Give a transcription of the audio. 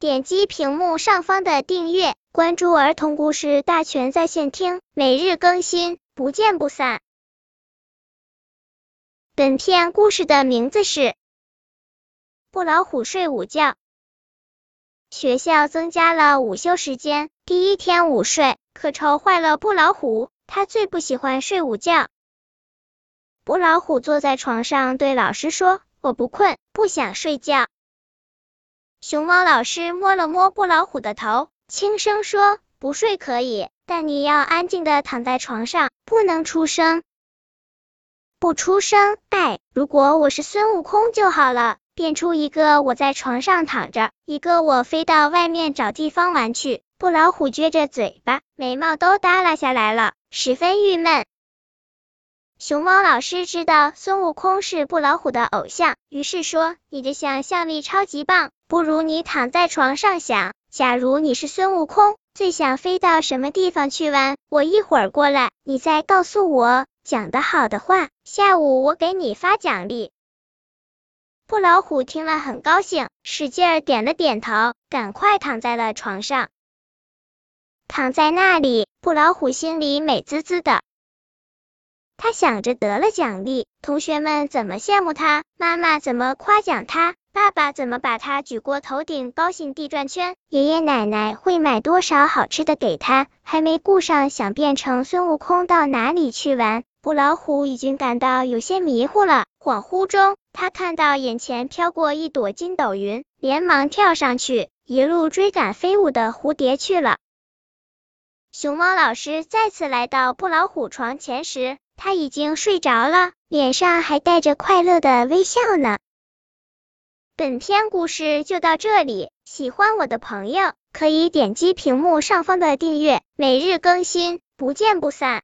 点击屏幕上方的订阅，关注儿童故事大全在线听，每日更新，不见不散。本片故事的名字是《布老虎睡午觉》。学校增加了午休时间，第一天午睡可愁坏了布老虎，他最不喜欢睡午觉。布老虎坐在床上对老师说：“我不困，不想睡觉。”熊猫老师摸了摸布老虎的头，轻声说：“不睡可以，但你要安静的躺在床上，不能出声。不出声，哎，如果我是孙悟空就好了，变出一个我在床上躺着，一个我飞到外面找地方玩去。”布老虎撅着嘴巴，眉毛都耷拉下来了，十分郁闷。熊猫老师知道孙悟空是布老虎的偶像，于是说：“你的想象力超级棒，不如你躺在床上想，假如你是孙悟空，最想飞到什么地方去玩？我一会儿过来，你再告诉我。讲得好的话，下午我给你发奖励。”布老虎听了很高兴，使劲点了点头，赶快躺在了床上。躺在那里，布老虎心里美滋滋的。他想着得了奖励，同学们怎么羡慕他，妈妈怎么夸奖他，爸爸怎么把他举过头顶，高兴地转圈，爷爷奶奶会买多少好吃的给他，还没顾上想变成孙悟空到哪里去玩，布老虎已经感到有些迷糊了。恍惚中，他看到眼前飘过一朵筋斗云，连忙跳上去，一路追赶飞舞的蝴蝶去了。熊猫老师再次来到布老虎床前时。他已经睡着了，脸上还带着快乐的微笑呢。本篇故事就到这里，喜欢我的朋友可以点击屏幕上方的订阅，每日更新，不见不散。